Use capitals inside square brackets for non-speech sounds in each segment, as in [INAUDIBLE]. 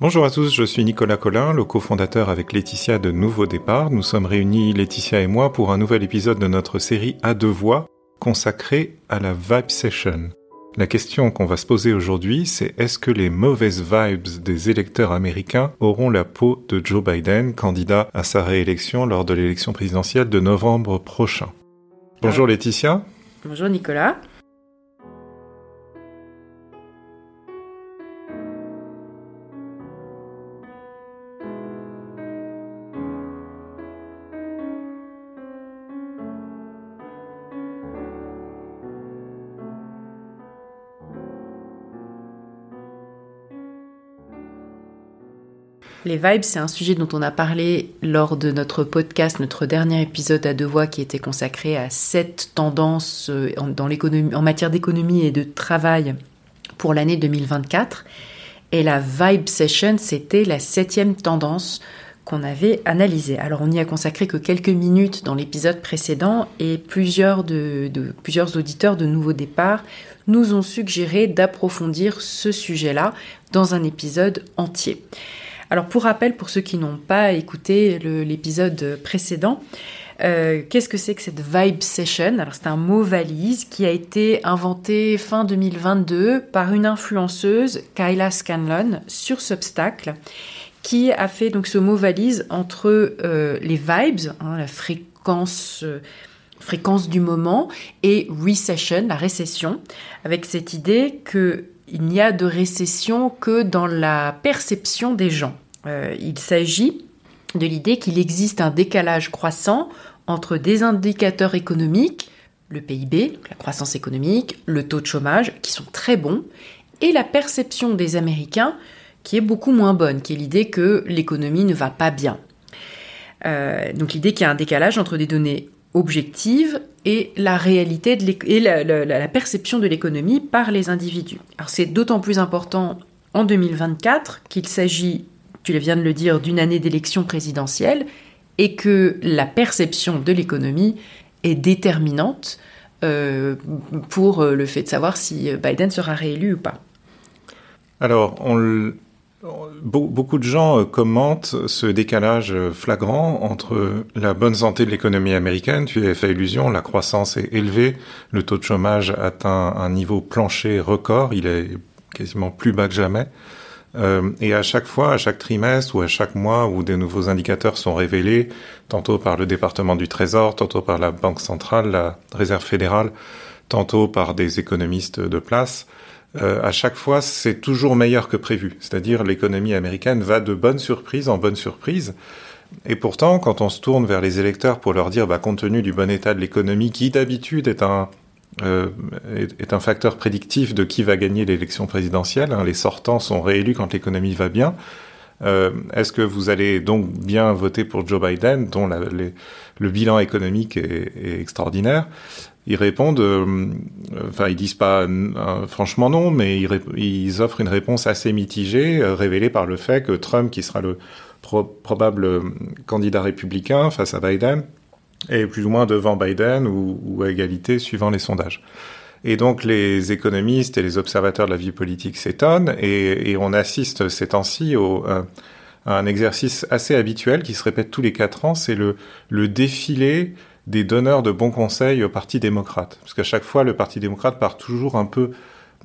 Bonjour à tous, je suis Nicolas Collin, le cofondateur avec Laetitia de Nouveau Départ. Nous sommes réunis, Laetitia et moi, pour un nouvel épisode de notre série à deux voix consacrée à la Vibe Session. La question qu'on va se poser aujourd'hui, c'est est-ce que les mauvaises vibes des électeurs américains auront la peau de Joe Biden, candidat à sa réélection lors de l'élection présidentielle de novembre prochain? Bonjour ah. Laetitia. Bonjour Nicolas. Les vibes, c'est un sujet dont on a parlé lors de notre podcast, notre dernier épisode à deux voix qui était consacré à sept tendances euh, dans en matière d'économie et de travail pour l'année 2024. Et la vibe session, c'était la septième tendance qu'on avait analysée. Alors on n'y a consacré que quelques minutes dans l'épisode précédent et plusieurs, de, plusieurs auditeurs de Nouveau Départ nous ont suggéré d'approfondir ce sujet-là dans un épisode entier. Alors pour rappel, pour ceux qui n'ont pas écouté l'épisode précédent, euh, qu'est-ce que c'est que cette Vibe Session? Alors c'est un mot valise qui a été inventé fin 2022 par une influenceuse, Kyla Scanlon, sur Substack, qui a fait donc ce mot valise entre euh, les vibes, hein, la fréquence... Euh, fréquence du moment et recession, la récession, avec cette idée que il n'y a de récession que dans la perception des gens. Euh, il s'agit de l'idée qu'il existe un décalage croissant entre des indicateurs économiques, le PIB, la croissance économique, le taux de chômage, qui sont très bons, et la perception des Américains, qui est beaucoup moins bonne, qui est l'idée que l'économie ne va pas bien. Euh, donc l'idée qu'il y a un décalage entre des données objective et la réalité et la, perception de l'économie par les individus. Alors c'est d'autant plus important en 2024 qu'il s'agit, tu viens de le dire, d'une année d'élection présidentielle et que la perception de l'économie est déterminante euh, pour le fait de savoir si Biden sera réélu ou pas. Alors, on, Beaucoup de gens euh, commentent ce décalage euh, flagrant entre la bonne santé de l'économie américaine, tu as fait illusion, la croissance est élevée, le taux de chômage atteint un niveau plancher record, il est quasiment plus bas que jamais. Euh, et à chaque fois, à chaque trimestre ou à chaque mois où des nouveaux indicateurs sont révélés, tantôt par le département du Trésor, tantôt par la Banque centrale, la Réserve fédérale, tantôt par des économistes de place, euh, à chaque fois, c'est toujours meilleur que prévu. C'est-à-dire, l'économie américaine va de bonne surprise en bonne surprise. Et pourtant, quand on se tourne vers les électeurs pour leur dire, bah, compte tenu du bon état de l'économie, qui d'habitude est un euh, est, un facteur prédictif de qui va gagner l'élection présidentielle. Hein, les sortants sont réélus quand l'économie va bien. Euh, Est-ce que vous allez donc bien voter pour Joe Biden, dont le bilan économique est extraordinaire? Ils répondent, euh, enfin ils disent pas euh, franchement non, mais ils, offrent une réponse assez mitigée, euh, révélée par le fait que Trump, qui sera le probable candidat républicain face à Biden, est plus ou moins devant Biden ou, à égalité suivant les sondages. Et donc les économistes et les observateurs de la vie politique s'étonnent et, on assiste ces temps-ci à un exercice assez habituel qui se répète tous les quatre ans, c'est le, le défilé des donneurs de bons conseils au Parti démocrate. Parce qu'à chaque fois, le Parti démocrate part toujours un peu,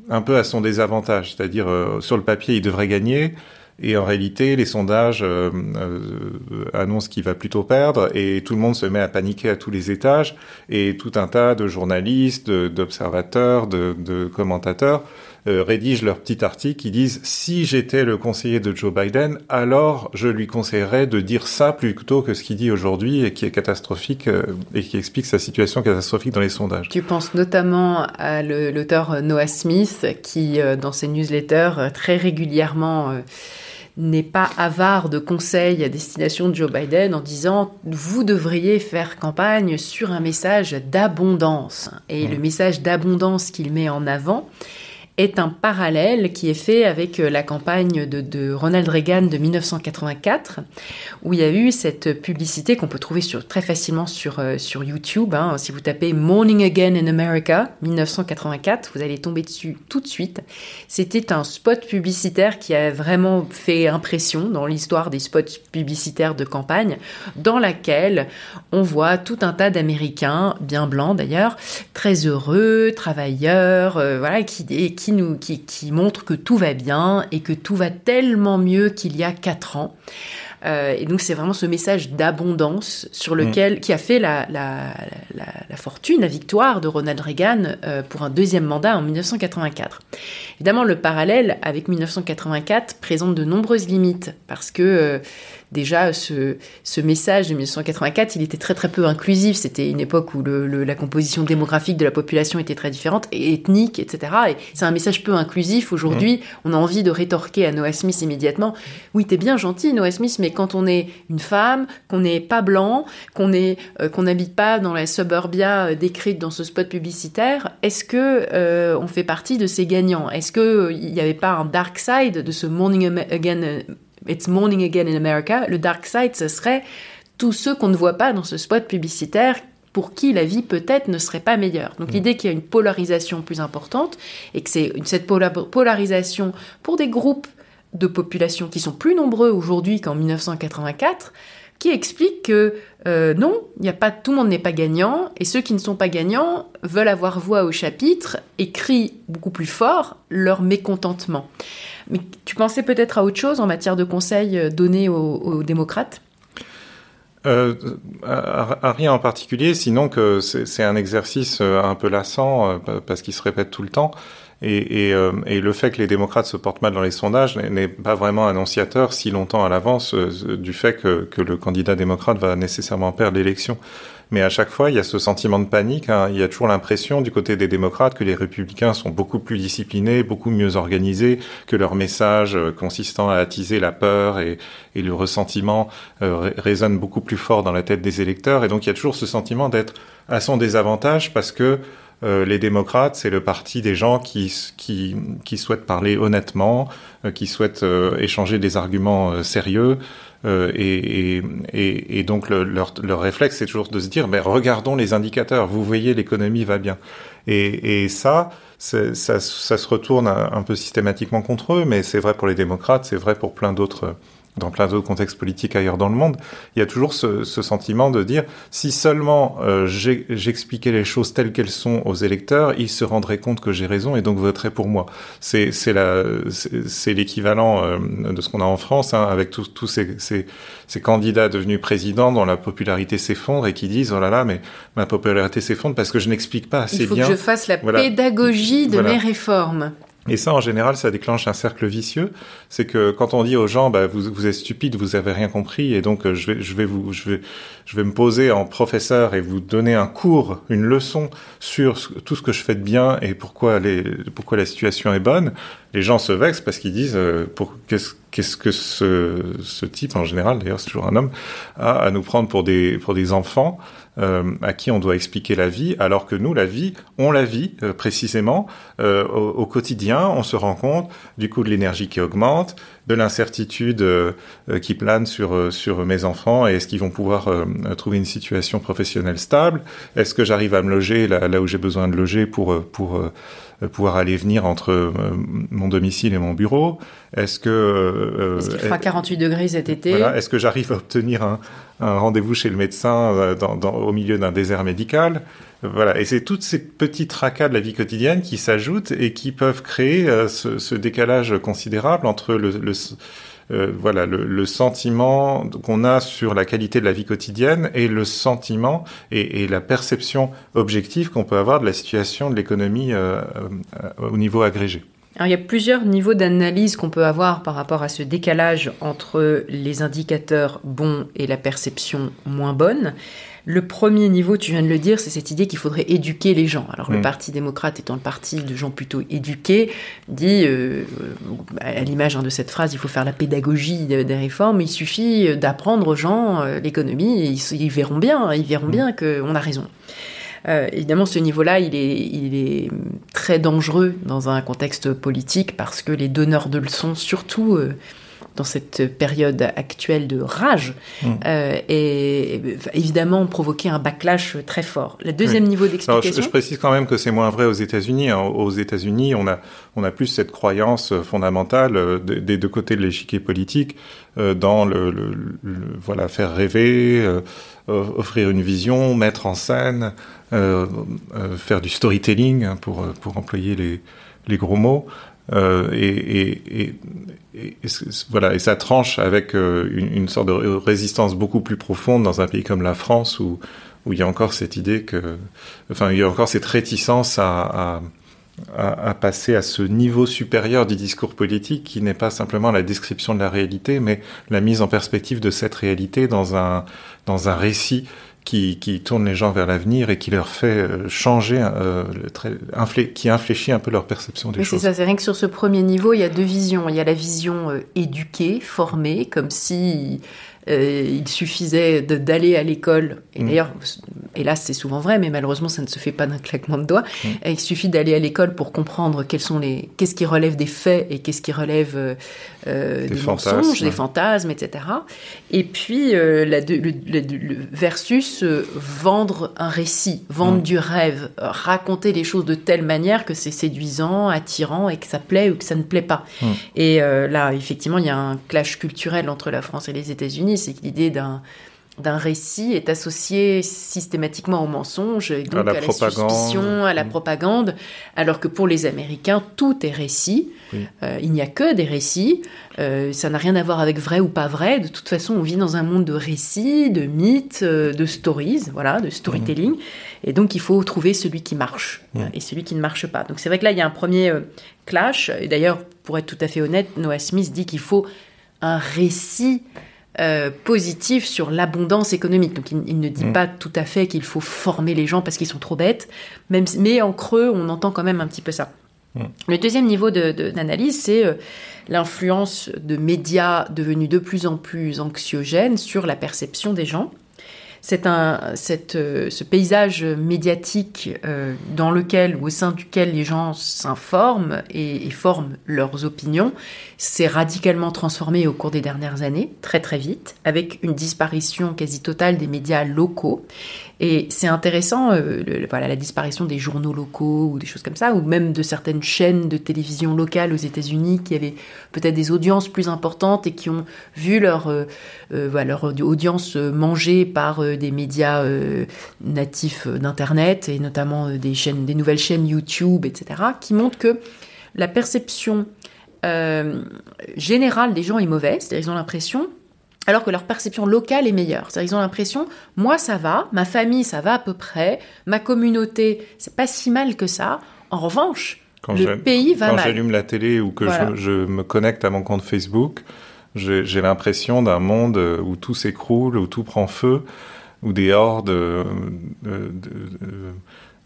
un peu à son désavantage. C'est-à-dire, euh, sur le papier, il devrait gagner. Et en réalité, les sondages euh, euh, annoncent qu'il va plutôt perdre et tout le monde se met à paniquer à tous les étages et tout un tas de journalistes, d'observateurs, de, de, commentateurs euh, rédigent leur petit article qui disent si j'étais le conseiller de Joe Biden, alors je lui conseillerais de dire ça plutôt que ce qu'il dit aujourd'hui et qui est catastrophique euh, et qui explique sa situation catastrophique dans les sondages. Tu penses notamment à l'auteur Noah Smith qui, euh, dans ses newsletters, très régulièrement n'est pas avare de conseils à destination de Joe Biden en disant vous devriez faire campagne sur un message d'abondance. Et mmh. le message d'abondance qu'il met en avant, est un parallèle qui est fait avec la campagne de, Ronald Reagan de 1984, où il y a eu cette publicité qu'on peut trouver très facilement sur, sur YouTube. Hein. Si vous tapez Morning Again in America 1984, vous allez tomber dessus tout de suite. C'était un spot publicitaire qui a vraiment fait impression dans l'histoire des spots publicitaires de campagne, dans laquelle on voit tout un tas d'Américains, bien blancs d'ailleurs, très heureux, travailleurs, euh, voilà, qui nous, qui, qui montrent que tout va bien et que tout va tellement mieux qu'il y a quatre ans. Euh, et donc c'est vraiment ce message d'abondance sur lequel mm. qui a fait la, la, la, la, fortune, la victoire de Ronald Reagan euh, pour un deuxième mandat en 1984. Évidemment, le parallèle avec 1984 présente de nombreuses limites parce que euh, déjà ce, ce, message de 1984, il était très très peu inclusif. C'était une époque où le, la composition démographique de la population était très différente, et ethnique, etc. Et c'est un message peu inclusif. Aujourd'hui, mmh. on a envie de rétorquer à Noah Smith immédiatement. Oui, t'es bien gentil, Noah Smith, mais quand on est une femme, qu'on n'est pas blanc, qu'on est euh, qu'on n'habite pas dans la suburbia euh, décrite dans ce spot publicitaire, est-ce que euh, on fait partie de ces gagnants? Est-ce que il n'y avait pas un dark side de ce morning again It's Morning Again in America, le dark side, ce serait tous ceux qu'on ne voit pas dans ce spot publicitaire pour qui la vie peut-être ne serait pas meilleure. Donc mm. l'idée qu'il y a une polarisation plus importante et que c'est cette polarisation pour des groupes de population qui sont plus nombreux aujourd'hui qu'en 1984, qui explique que euh, non, y a pas tout le monde n'est pas gagnant et ceux qui ne sont pas gagnants veulent avoir voix au chapitre et crient beaucoup plus fort leur mécontentement. Mais tu pensais peut-être à autre chose en matière de conseils euh, donnés aux, démocrates? Euh, à, rien en particulier, sinon que c'est un exercice euh, un peu lassant parce qu'il se répète tout le temps. Et, et, le fait que les démocrates se portent mal dans les sondages n'est pas vraiment annonciateur si longtemps à l'avance du fait que, que, le candidat démocrate va nécessairement perdre l'élection. Mais à chaque fois, il y a ce sentiment de panique. Hein. Il y a toujours l'impression du côté des démocrates que les républicains sont beaucoup plus disciplinés, beaucoup mieux organisés, que leur message euh, consistant à attiser la peur et, et le ressentiment euh, résonne beaucoup plus fort dans la tête des électeurs. Et donc il y a toujours ce sentiment d'être à son désavantage parce que euh, les démocrates, c'est le parti des gens qui, qui, qui souhaitent parler honnêtement, euh, qui souhaitent euh, échanger des arguments sérieux. Et, et, et, donc le, leur, leur, réflexe, c'est toujours de se dire, mais regardons les indicateurs, vous voyez, l'économie va bien. Et, ça, ça, ça, se retourne un, peu systématiquement contre eux, mais c'est vrai pour les démocrates, c'est vrai pour plein d'autres dans plein d'autres contextes politiques ailleurs dans le monde, il y a toujours ce, ce sentiment de dire si seulement euh, j'expliquais les choses telles qu'elles sont aux électeurs, ils se rendraient compte que j'ai raison et donc voteraient pour moi. C'est l'équivalent euh, de ce qu'on a en France hein, avec tous tous ces, ces, ces, candidats devenus présidents dont la popularité s'effondre et qui disent oh là là mais ma popularité s'effondre parce que je n'explique pas assez bien. Il faut que je fasse la pédagogie de mes réformes. Et ça, en général, ça déclenche un cercle vicieux. C'est que quand on dit aux gens, bah, vous, êtes stupide, vous avez rien compris, et donc euh, je vais, je vais vous, je vais, je vais me poser en professeur et vous donner un cours, une leçon sur tout ce que je fais de bien et pourquoi les, pourquoi la situation est bonne. Les gens se vexent parce qu'ils disent, euh, pour qu'est-ce, qu'est-ce que ce, ce type en général, d'ailleurs c'est toujours un homme, a à nous prendre pour des, pour des enfants euh, à qui on doit expliquer la vie, alors que nous, la vie, on la vit euh, précisément euh, au, au, quotidien. On se rend compte du coût de l'énergie qui augmente, de l'incertitude euh, qui plane sur sur mes enfants et est-ce qu'ils vont pouvoir trouver une situation professionnelle stable? Est-ce que j'arrive à me loger là, là où j'ai besoin de loger pour pour pouvoir aller venir entre mon domicile et mon bureau Est-ce que est-ce qu'il fera 48 degrés cet été voilà, Est-ce que j'arrive à obtenir un, un rendez-vous chez le médecin euh, dans, dans, au milieu d'un désert médical? Voilà, et c'est toutes ces petites tracas de la vie quotidienne qui s'ajoutent et qui peuvent créer euh, ce, ce, décalage considérable entre le, le euh, voilà le, sentiment qu'on a sur la qualité de la vie quotidienne et le sentiment et, la perception objective qu'on peut avoir de la situation de l'économie euh, au niveau agrégé. Alors, il y a plusieurs niveaux d'analyse qu'on peut avoir par rapport à ce décalage entre les indicateurs bons et la perception moins bonne. Le premier niveau, tu viens de le dire, c'est cette idée qu'il faudrait éduquer les gens. Alors le mm. Parti démocrate étant le parti de gens plutôt éduqués, dit, euh, à l'image hein, de cette phrase, il faut faire la pédagogie des réformes, il suffit d'apprendre aux gens euh, l'économie, et ils, verront bien, ils verront mm. bien qu'on a raison. Euh, évidemment, ce niveau-là, il est, il est très dangereux dans un contexte politique parce que les donneurs de leçons, surtout euh, dans cette période actuelle de rage, mm. euh, et évidemment provoquer un backlash très fort. Le deuxième niveau d'explication. Je, précise quand même que c'est moins vrai aux États-Unis. Hein. Aux États-Unis, on a on a plus cette croyance fondamentale euh, des deux côtés de l'échiquier politique euh, dans le, le, voilà faire rêver, euh, offrir une vision, mettre en scène, faire du storytelling hein, pour pour employer les les gros mots. Euh, et, voilà, et ça tranche avec euh, une, sorte de résistance beaucoup plus profonde dans un pays comme la France où, il y a encore cette idée que, enfin, il y a encore cette réticence à, à passer à ce niveau supérieur du discours politique qui n'est pas simplement la description de la réalité, mais la mise en perspective de cette réalité dans un, dans un récit qui, qui tourne les gens vers l'avenir et qui leur fait euh, changer, euh, le qui infléchit un peu leur perception des Mais choses. c'est ça, c'est rien que sur ce premier niveau, il y a deux visions. Il y a la vision euh, éduquée, formée, comme si il suffisait d'aller à l'école. Et mm. d'ailleurs, hélas, c'est souvent vrai, mais malheureusement, ça ne se fait pas d'un claquement de doigts. Mm. il suffit d'aller à l'école pour comprendre quels sont les, qu'est-ce qui relève des faits et qu'est-ce qui relève euh, euh des, mensonges, des fantasmes, etc. Et puis, euh, la, le, le, versus euh, vendre un récit, vendre mm. du rêve, raconter les choses de telle manière que c'est séduisant, attirant et que ça plaît ou que ça ne plaît pas. Et là, effectivement, il y a un clash culturel entre la France et les États-Unis c'est que l'idée d'un d'un récit est associée systématiquement au mensonge, et donc à la, suspicion, à la propagande, alors que pour les Américains, tout est récit. Euh, il n'y a que des récits. Euh, ça n'a rien à voir avec vrai ou pas vrai. De toute façon, on vit dans un monde de récits, de mythes, euh, de stories, voilà, de storytelling. Mhm. Et donc, il faut trouver celui qui marche et celui qui ne marche pas. Donc, c'est vrai que là, il y a un premier clash. Et d'ailleurs, pour être tout à fait honnête, Noah Smith dit qu'il faut un récit euh, positif sur l'abondance économique. Donc il, ne dit mm. pas tout à fait qu'il faut former les gens parce qu'ils sont trop bêtes, même, mais en creux, on entend quand même un petit peu ça. Mm. Le deuxième niveau d'analyse, c'est euh, l'influence de médias devenus de plus en plus anxiogènes sur la perception des gens c'est un, euh, ce paysage médiatique euh, dans lequel ou au sein duquel les gens s'informent et, forment leurs opinions s'est radicalement transformé au cours des dernières années, très très vite, avec une disparition quasi totale des médias locaux et c'est intéressant, euh, voilà, la disparition des journaux locaux ou des choses comme ça, ou même de certaines chaînes de télévision locales aux États-Unis qui avaient peut-être des audiences plus importantes et qui ont vu leur, euh, euh voilà, leur audience mangée par des médias natifs d'Internet et notamment des chaînes, des nouvelles chaînes YouTube, etc., qui montrent que la perception générale des gens est mauvaise. C'est-à-dire ils ont l'impression alors que leur perception locale est meilleure. C'est-à-dire qu'ils ont l'impression, moi ça va, ma famille ça va à peu près, ma communauté c'est pas si mal que ça. En revanche, quand le pays va quand mal. Quand j'allume la télé ou que je, je, me connecte à mon compte Facebook, j'ai l'impression d'un monde où tout s'écroule, où tout prend feu, où des hordes de, de, de,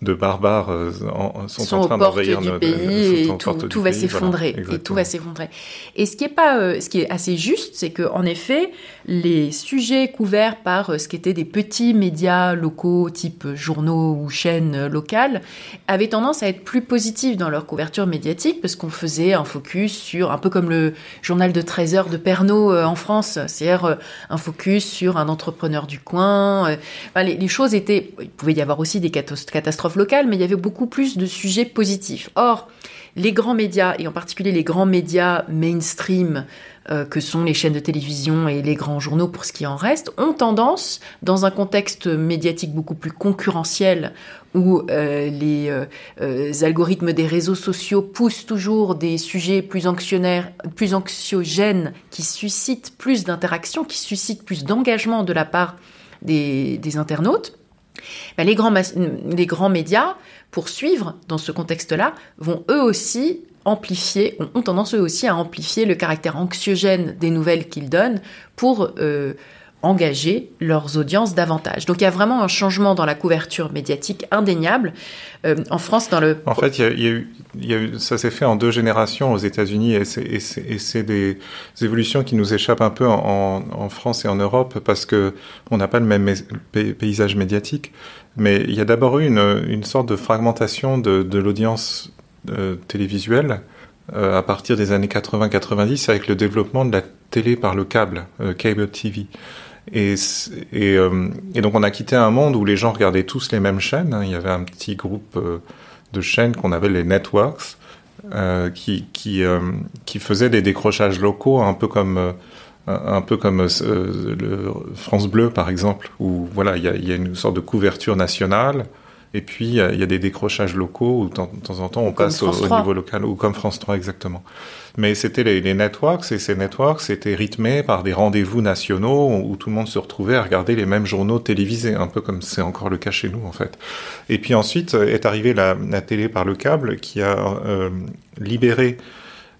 de barbares euh, sont, sont, en train d'envahir notre pays et tout, tout va s'effondrer et tout va s'effondrer. Et ce qui est pas, euh, ce qui est assez juste, c'est que en effet, les sujets couverts par euh, ce qui étaient des petits médias locaux, type journaux ou chaînes locales, avaient tendance à être plus positifs dans leur couverture médiatique parce qu'on faisait un focus sur un peu comme le journal de 13 heures de Pernod en France, c'est-à-dire un focus sur un entrepreneur du coin. les, les choses étaient, il pouvait y avoir aussi des catastrophes locale, mais il y avait beaucoup plus de sujets positifs. Or, les grands médias, et en particulier les grands médias mainstream, euh, que sont les chaînes de télévision et les grands journaux pour ce qui en reste, ont tendance, dans un contexte médiatique beaucoup plus concurrentiel, où euh, les euh, algorithmes des réseaux sociaux poussent toujours des sujets plus anxiogènes, qui suscitent plus d'interactions, qui suscitent plus d'engagement de la part des internautes, les, grands les grands médias, pour suivre dans ce contexte-là, vont eux aussi amplifier, ont tendance eux aussi à amplifier le caractère anxiogène des nouvelles qu'ils donnent pour euh, engager leurs audiences davantage. Donc il y a vraiment un changement dans la couverture médiatique indéniable. Euh, en France, dans le... En fait, ça s'est fait en deux générations aux États-Unis et c'est des évolutions qui nous échappent un peu en, France et en Europe parce que on n'a pas le même paysage médiatique. Mais il y a d'abord eu une, sorte de fragmentation de, l'audience euh, télévisuelle euh, à partir des années 80-90 avec le développement de la télé par le câble, cable TV. Euh, et, donc on a quitté un monde où les gens regardaient tous les mêmes chaînes. Hein. Il y avait un petit groupe euh, de chaînes qu'on appelle les networks, euh, qui, qui, qui faisaient des décrochages locaux, un peu comme un peu comme France Bleu par exemple, où voilà il y a une sorte de couverture nationale et puis, il y, a des décrochages locaux où de temps en temps on passe au, au, niveau local, ou comme France 3 exactement. Mais c'était les, les, networks, et ces networks étaient rythmés par des rendez-vous nationaux où tout le monde se retrouvait à regarder les mêmes journaux télévisés, un peu comme c'est encore le cas chez nous en fait. Et puis ensuite est arrivée la, la télé par le câble qui a euh, libéré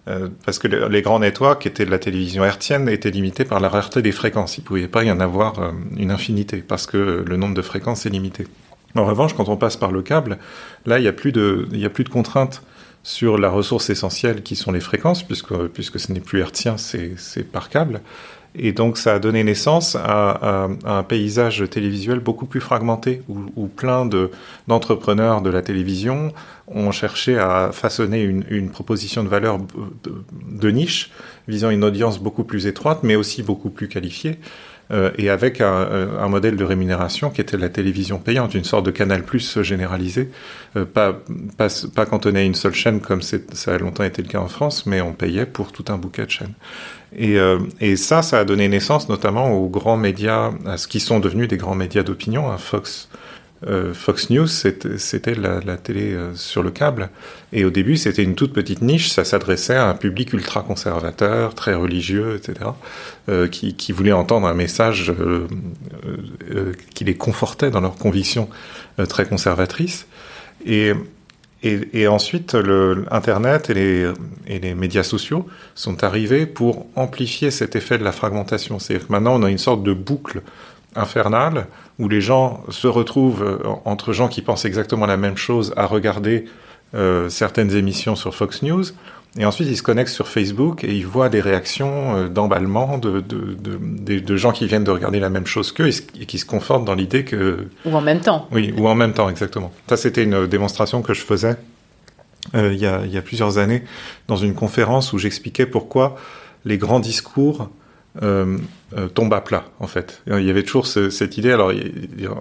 euh, parce que les grands networks qui étaient de la télévision hertzienne étaient limités par la rareté des fréquences. Il ne pouvait pas y en avoir euh, une infinité parce que le nombre de fréquences est limité. En revanche, quand on passe par le câble, là, il n'y a plus de, y a plus de contraintes sur la ressource essentielle qui sont les fréquences, puisque, puisque ce n'est plus hertzien, c'est par câble. Et donc, ça a donné naissance à, à, un paysage télévisuel beaucoup plus fragmenté, où, où plein d'entrepreneurs de, la télévision ont cherché à façonner une, proposition de valeur de, de niche, visant une audience beaucoup plus étroite, mais aussi beaucoup plus qualifiée euh, et avec un, un, modèle de rémunération qui était la télévision payante, une sorte de canal plus généralisé, euh, pas, cantonné à une seule chaîne comme ça a longtemps été le cas en France, mais on payait pour tout un bouquet de chaînes. Et, euh, et ça, ça a donné naissance notamment aux grands médias, à ce qui sont devenus des grands médias d'opinion, hein, Fox, euh, Fox News, c'était la, télé euh, sur le câble. Et au début, c'était une toute petite niche. Ça s'adressait à un public ultra conservateur, très religieux, etc., euh, qui, voulait entendre un message qui les confortait dans leurs convictions très conservatrices. Et ensuite, le, Internet et les, et les médias sociaux sont arrivés pour amplifier cet effet de la fragmentation. C'est-à-dire que maintenant, on a une sorte de boucle infernale où les gens se retrouvent euh, entre gens qui pensent exactement la même chose à regarder euh, certaines émissions sur Fox News et ensuite ils se connectent sur Facebook et ils voient des réactions euh, d'emballement de, de, de, de, gens qui viennent de regarder la même chose qu'eux et, et, qui se confortent dans l'idée que... Ou en même temps. Oui, ou en même temps, exactement. Ça c'était une démonstration que je faisais euh, il, y a, il y a plusieurs années dans une conférence où j'expliquais pourquoi les grands discours euh, euh, tombe à plat, en fait. Il y avait toujours ce, cette idée. Alors,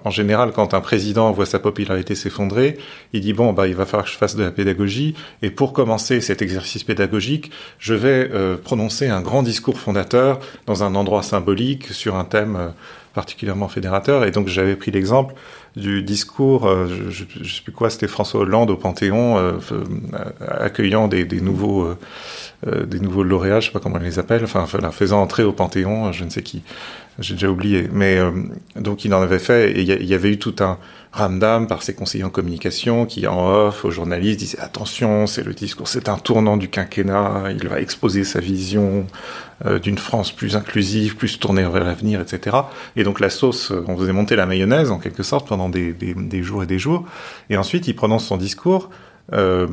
en général, quand un président voit sa popularité s'effondrer, il dit bon, bah, il va falloir que je fasse de la pédagogie. Et pour commencer cet exercice pédagogique, je vais euh, prononcer un grand discours fondateur dans un endroit symbolique sur un thème euh, particulièrement fédérateur. Et donc, j'avais pris l'exemple du discours, euh, je ne sais plus quoi, c'était François Hollande au Panthéon, euh, accueillant des, nouveaux, euh, euh, des nouveaux lauréats, je sais pas comment on les appelle, enfin, faisant entrer au Panthéon, je ne sais qui, j'ai déjà oublié. Mais euh, donc il en avait fait, et il y, avait eu tout un ramdam par ses conseillers en communication qui, en off, aux journalistes, disaient attention, c'est le discours, c'est un tournant du quinquennat, il va exposer sa vision euh, d'une France plus inclusive, plus tournée vers l'avenir, etc. Et donc la sauce, on faisait monter la mayonnaise en quelque sorte pendant des, jours et des jours. Et ensuite il prononce son discours, euh,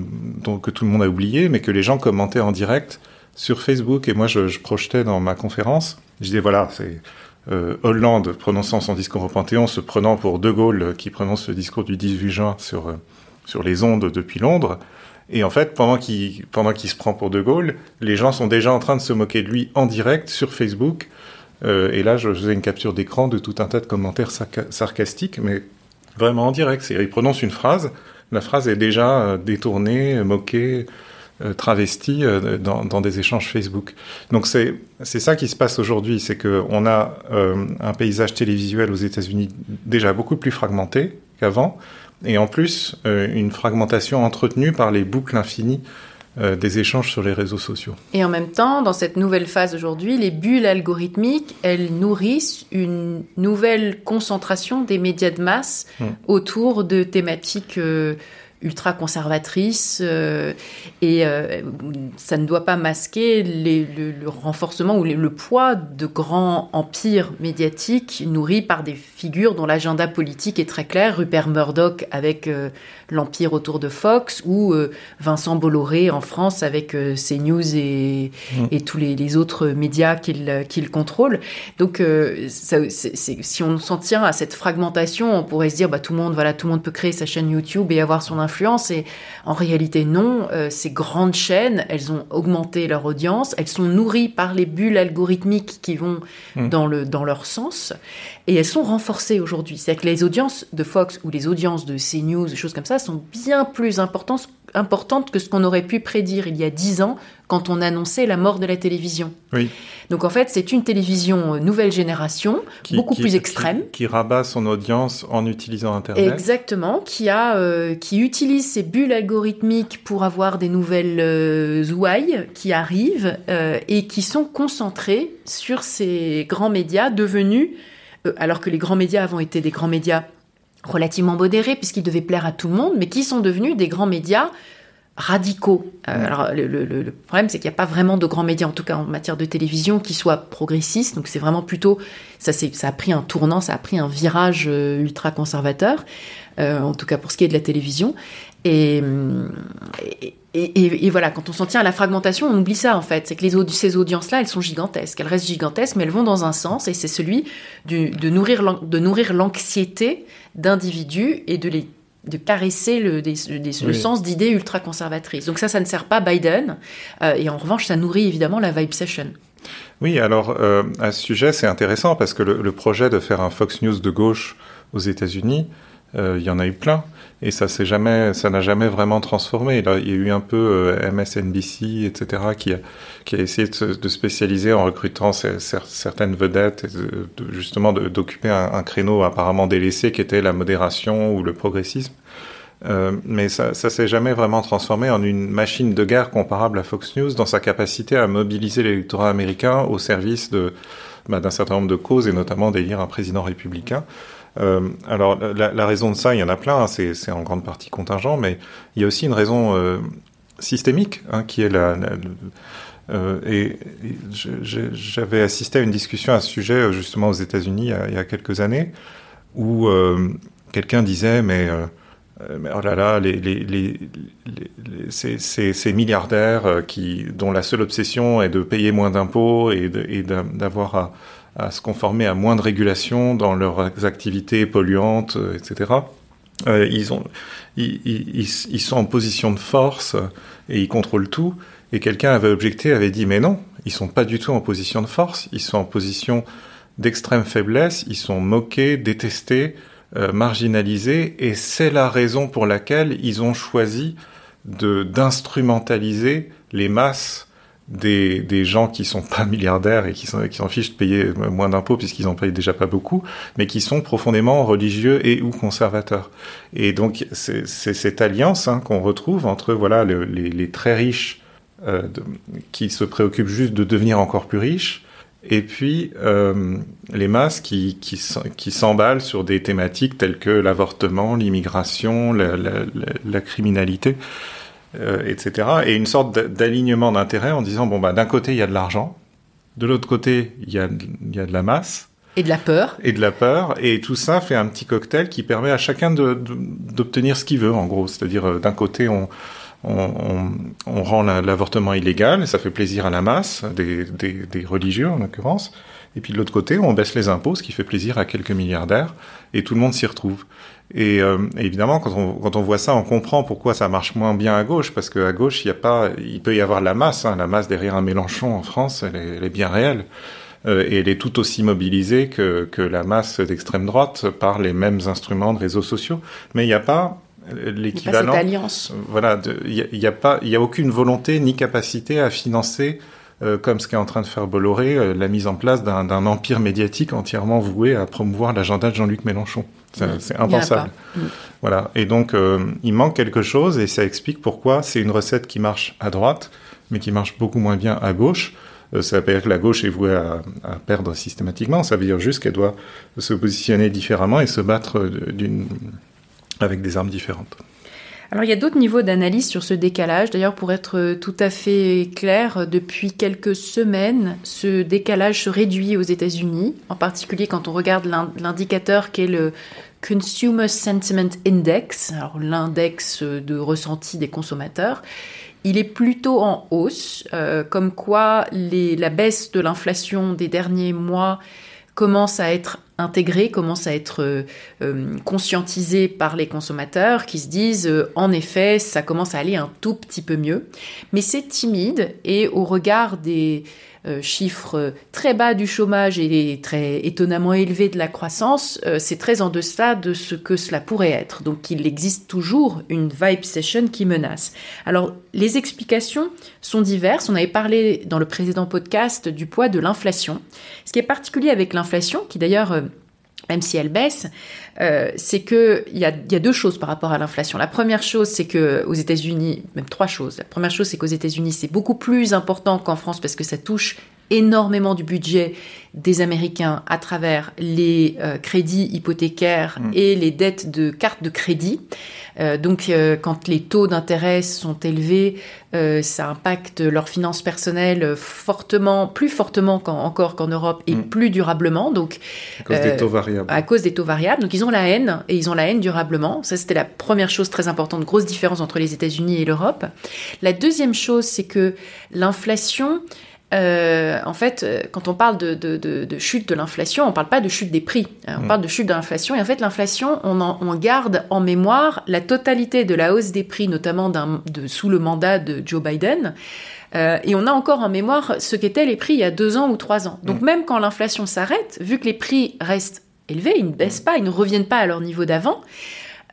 que tout le monde a oublié, mais que les gens commentaient en direct sur Facebook. Et moi je, je projetais dans ma conférence, je disais voilà, c'est euh, Hollande prononçant son discours au Panthéon, se prenant pour De Gaulle euh, qui prononce le discours du 18 juin sur, euh, sur les ondes depuis Londres. Et en fait, pendant qu'il pendant qu'il se prend pour De Gaulle, les gens sont déjà en train de se moquer de lui en direct sur Facebook. Et là, je faisais une capture d'écran de tout un tas de commentaires sarcastiques, mais vraiment en direct. Il prononce une phrase, la phrase est déjà euh, détournée, moquée, euh, travesti euh, dans, dans, des échanges Facebook. Donc c'est ça qui se passe aujourd'hui, c'est que on a euh, un paysage télévisuel aux États-Unis déjà beaucoup plus fragmenté qu'avant, et en plus une fragmentation entretenue par les boucles infinies euh, des échanges sur les réseaux sociaux. Et en même temps, dans cette nouvelle phase aujourd'hui, les bulles algorithmiques, elles nourrissent une nouvelle concentration des médias de masse mmh. autour de thématiques ultra conservatrice euh, et euh, ça ne doit pas masquer le, renforcement ou le poids de grands empires médiatiques nourris par des figures dont l'agenda politique est très clair. Rupert Murdoch avec euh, l'empire autour de Fox ou Vincent Bolloré en France avec CNews et, mmh. et tous les, autres médias qu'il contrôle. Donc si on s'en tient à cette fragmentation, on pourrait se dire bah, tout le monde voilà tout le monde peut créer sa chaîne YouTube et avoir son influence. Et en réalité, non. Euh, ces grandes chaînes, elles ont augmenté leur audience. Elles sont nourries par les bulles algorithmiques qui vont hmm. dans, le, dans leur sens. Et elles sont renforcées aujourd'hui. C'est-à-dire que les audiences de Fox ou les audiences de CNews, des choses comme ça, sont bien plus importantes importante que ce qu'on aurait pu prédire il y a dix ans quand on annonçait la mort de la télévision. Oui. Donc en fait, c'est une télévision euh, nouvelle génération, beaucoup plus extrême. Qui, rabat son audience en utilisant Internet. Exactement, qui, a, euh, qui utilise ces bulles algorithmiques pour avoir des nouvelles euh, ouailles qui arrivent et qui sont concentrées sur ces grands médias devenus, alors que les grands médias avant étaient des grands médias relativement modérés puisqu'ils devaient plaire à tout le monde, mais qui sont devenus des grands médias radicaux. Euh, alors le, problème, c'est qu'il n'y a pas vraiment de grands médias, en tout cas en matière de télévision, qui soient progressistes. Donc c'est vraiment plutôt ça. ça a pris un tournant, ça a pris un virage euh, ultra conservateur, euh, en tout cas pour ce qui est de la télévision. Et, et, voilà, quand on s'en tient à la fragmentation, on oublie ça en fait. C'est que les, ces audiences-là, elles sont gigantesques. Elles restent gigantesques, mais elles vont dans un sens, et c'est celui de nourrir l'anxiété d'individus et de les de caresser le, le sens d'idées ultra conservatrices. Donc ça, ça ne sert pas Biden. Euh, et en revanche, ça nourrit évidemment la vibe session. Oui, alors euh, à ce sujet, c'est intéressant parce que le, projet de faire un Fox News de gauche aux États-Unis, il y en a eu plein et ça s'est jamais, ça n'a jamais vraiment transformé. Là, il y a eu un peu euh, MSNBC, etc., qui a, essayé de, de spécialiser en recrutant certaines vedettes, et de, justement d'occuper un, créneau apparemment délaissé qui était la modération ou le progressisme. Euh, mais ça, ça s'est jamais vraiment transformé en une machine de guerre comparable à Fox News dans sa capacité à mobiliser l'électorat américain au service bah, d'un certain nombre de causes et notamment d'élire un président républicain. Euh, alors la, raison de ça, il y en a plein, hein, c'est en grande partie contingent, mais il y a aussi une raison euh, systémique hein, qui est la, euh, et, j'avais assisté à une discussion à ce sujet justement aux États-Unis il, y a quelques années où quelqu'un disait mais oh là là, ces, milliardaires qui, dont la seule obsession est de payer moins d'impôts et d'avoir à, à se conformer à moins de régulation dans leurs activités polluantes, euh, etc. Euh, ils, ont, ils, sont en position de force et ils contrôlent tout. Et quelqu'un avait objecté, avait dit mais non, ils sont pas du tout en position de force, ils sont en position d'extrême faiblesse, ils sont moqués, détestés, euh, marginalisés, et c'est la raison pour laquelle ils ont choisi d'instrumentaliser les masses des, des, gens qui sont pas milliardaires et qui s'en fichent de payer moins d'impôts puisqu'ils en payent déjà pas beaucoup, mais qui sont profondément religieux et ou conservateurs. Et donc c'est cette alliance hein, qu'on retrouve entre voilà le, les, très riches euh, qui se préoccupent juste de devenir encore plus riches, et puis euh, les masses qui, qui, s'emballent sur des thématiques telles que l'avortement, l'immigration, la, criminalité. Euh, etc. Et une sorte d'alignement d'intérêts en disant bon bah d'un côté il y a de l'argent, de l'autre côté il y a, il y a de la masse. Et de la peur. Et de la peur. Et tout ça fait un petit cocktail qui permet à chacun d'obtenir de, ce qu'il veut, en gros. C'est-à-dire, euh, d'un côté, on, on, on, on rend l'avortement illégal, et ça fait plaisir à la masse, des, des, des religieux en l'occurrence. Et puis de l'autre côté, on baisse les impôts, ce qui fait plaisir à quelques milliardaires, et tout le monde s'y retrouve. Et euh, évidemment, quand on, quand on voit ça, on comprend pourquoi ça marche moins bien à gauche, parce qu'à gauche, il y a pas, il peut y avoir la masse. Hein, la masse derrière un Mélenchon en France, elle est, elle est bien réelle. Euh, et elle est tout aussi mobilisée que, que la masse d'extrême droite par les mêmes instruments de réseaux sociaux. Mais il n'y a pas l'équivalent. alliance. Voilà, il n'y a, a, pas, il y a aucune volonté ni capacité à financer euh, comme ce qu'est en train de faire Bolloré, euh, la mise en place d'un empire médiatique entièrement voué à promouvoir l'agenda de Jean-Luc Mélenchon. C'est impensable. Mm. Voilà. Et donc, euh, il manque quelque chose et ça explique pourquoi c'est une recette qui marche à droite, mais qui marche beaucoup moins bien à gauche. Euh, ça veut pas dire que la gauche est vouée à, à perdre systématiquement. Ça veut dire juste qu'elle doit se positionner différemment et se battre d'une avec des armes différentes. Alors il y a d'autres niveaux d'analyse sur ce décalage. D'ailleurs, pour être tout à fait clair, depuis quelques semaines, ce décalage se réduit aux États-Unis, en particulier quand on regarde l'indicateur qui est le Consumer Sentiment Index, alors l'index de ressenti des consommateurs. Il est plutôt en hausse, euh, comme quoi la baisse de l'inflation des derniers mois commence à être intégrée, commence à être euh, euh, conscientisée par les consommateurs qui se disent en effet ça commence à aller un tout petit peu mieux, mais c'est timide et au regard des euh, chiffres très bas du chômage et très étonnamment élevés de la croissance, euh, c'est très en deçà de ce que cela pourrait être. Donc il existe toujours une vibe session qui menace. Alors les explications sont diverses. On avait parlé dans le précédent podcast du poids de l'inflation. Ce qui est particulier avec l'inflation, qui d'ailleurs euh, même si elle baisse, euh, c'est que il y a, deux choses par rapport à l'inflation. La première chose, c'est que aux États-Unis, même trois choses. La première chose, c'est qu'aux États-Unis, c'est beaucoup plus important qu'en France parce que ça touche énormément du budget des Américains à travers les euh, crédits hypothécaires mm. et les dettes de cartes de crédit. Euh, donc, euh, quand les taux d'intérêt sont élevés, ça impacte leurs finances personnelles fortement, plus fortement encore qu'en Europe et mm. plus durablement. Donc, à cause des taux variables. À cause des taux variables. Donc, ils ont la haine et ils ont la haine durablement. Ça, c'était la première chose très importante, grosse différence entre les États-Unis et l'Europe. La deuxième chose, c'est que l'inflation euh, en fait, euh, quand on parle de, chute de l'inflation, on ne parle pas de chute des prix. Euh, on mm. parle de chute de l'inflation. Et en fait, l'inflation, on, garde en mémoire la totalité de la hausse des prix, notamment de, sous le mandat de Joe Biden. et on a encore en mémoire ce qu'étaient les prix il y a deux ans ou trois ans. Donc mm. même quand l'inflation s'arrête, vu que les prix restent élevés, ils ne baissent pas, ils ne reviennent pas à leur niveau d'avant,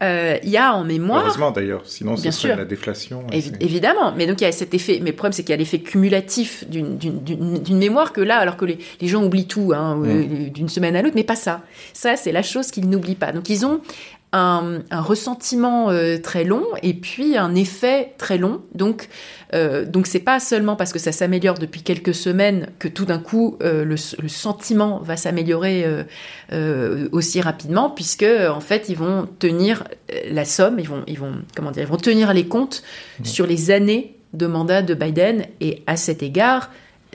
il y a en mémoire. Heureusement d'ailleurs, sinon ce serait la déflation. évidemment, mais donc il y a cet effet. Mais le problème, c'est qu'il y a l'effet cumulatif d'une mémoire que là, alors que les, gens oublient tout hein, mm. euh, d'une semaine à l'autre, mais pas ça. Ça, c'est la chose qu'ils n'oublient pas. Donc ils ont un, ressentiment euh, très long et puis un effet très long. Donc, euh, donc c'est pas seulement parce que ça s'améliore depuis quelques semaines que tout d'un coup euh, le, sentiment va s'améliorer aussi rapidement, puisque en fait ils vont tenir la somme, ils vont, ils vont comment dire, ils vont tenir les comptes mmh. sur les années de mandat de Biden et à cet égard,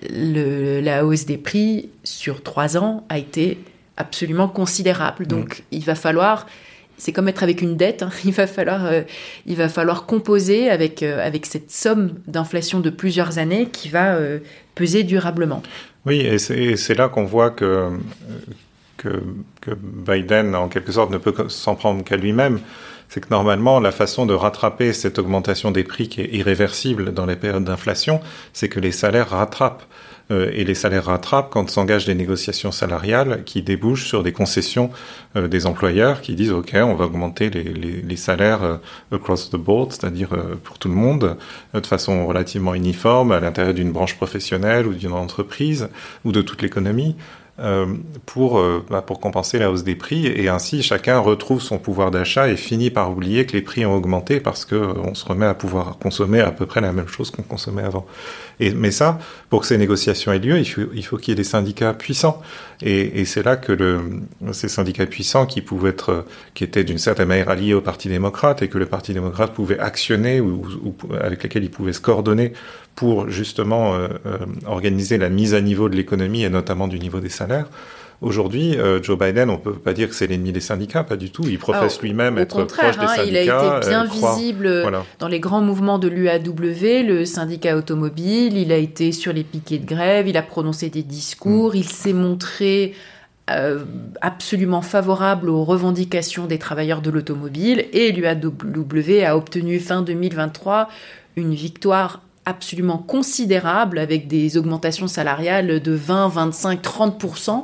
le, la hausse des prix sur trois ans a été absolument considérable. Donc, mmh. il va falloir c'est comme être avec une dette. Hein. [LAUGHS] Il va falloir, euh, il va falloir composer avec euh, avec cette somme d'inflation de plusieurs années qui va euh, peser durablement. Oui, et c'est là qu'on voit que, que, que Biden, en quelque sorte, ne peut s'en prendre qu'à lui-même. C'est que normalement, la façon de rattraper cette augmentation des prix qui est irréversible dans les périodes d'inflation, c'est que les salaires rattrapent. Euh, et les salaires rattrapent quand s'engagent des négociations salariales qui débouchent sur des concessions euh, des employeurs qui disent OK, on va augmenter les, les, salaires euh, across the board, c'est-à-dire pour tout le monde, de façon relativement uniforme à l'intérieur d'une branche professionnelle ou d'une entreprise ou de toute l'économie. Euh, pour, euh, bah, pour compenser la hausse des prix et ainsi chacun retrouve son pouvoir d'achat et finit par oublier que les prix ont augmenté parce que euh, se remet à pouvoir consommer à peu près la même chose qu'on consommait avant. Et, mais ça, pour que ces négociations aient lieu, il faut, il faut qu'il y ait des syndicats puissants. Et, et c'est là que le, ces syndicats puissants qui pouvaient être, qui étaient d'une certaine manière alliés au Parti démocrate et que le Parti démocrate pouvait actionner ou, ou avec lesquels il pouvait se coordonner pour justement euh, euh, organiser la mise à niveau de l'économie et notamment du niveau des salaires. Aujourd'hui, euh, Joe Biden, on peut pas dire que c'est l'ennemi des syndicats, pas du tout. Il professe lui-même être proche des syndicats. Hein, il a été bien visible dans les grands mouvements de l'UAW, le syndicat automobile. Il a été sur les piquets de grève. Il a prononcé des discours. Mm. Il s'est montré absolument favorable aux revendications des travailleurs de l'automobile. Et l'UAW a obtenu fin 2023 une victoire absolument considérable avec des augmentations salariales de 20, 25, 30%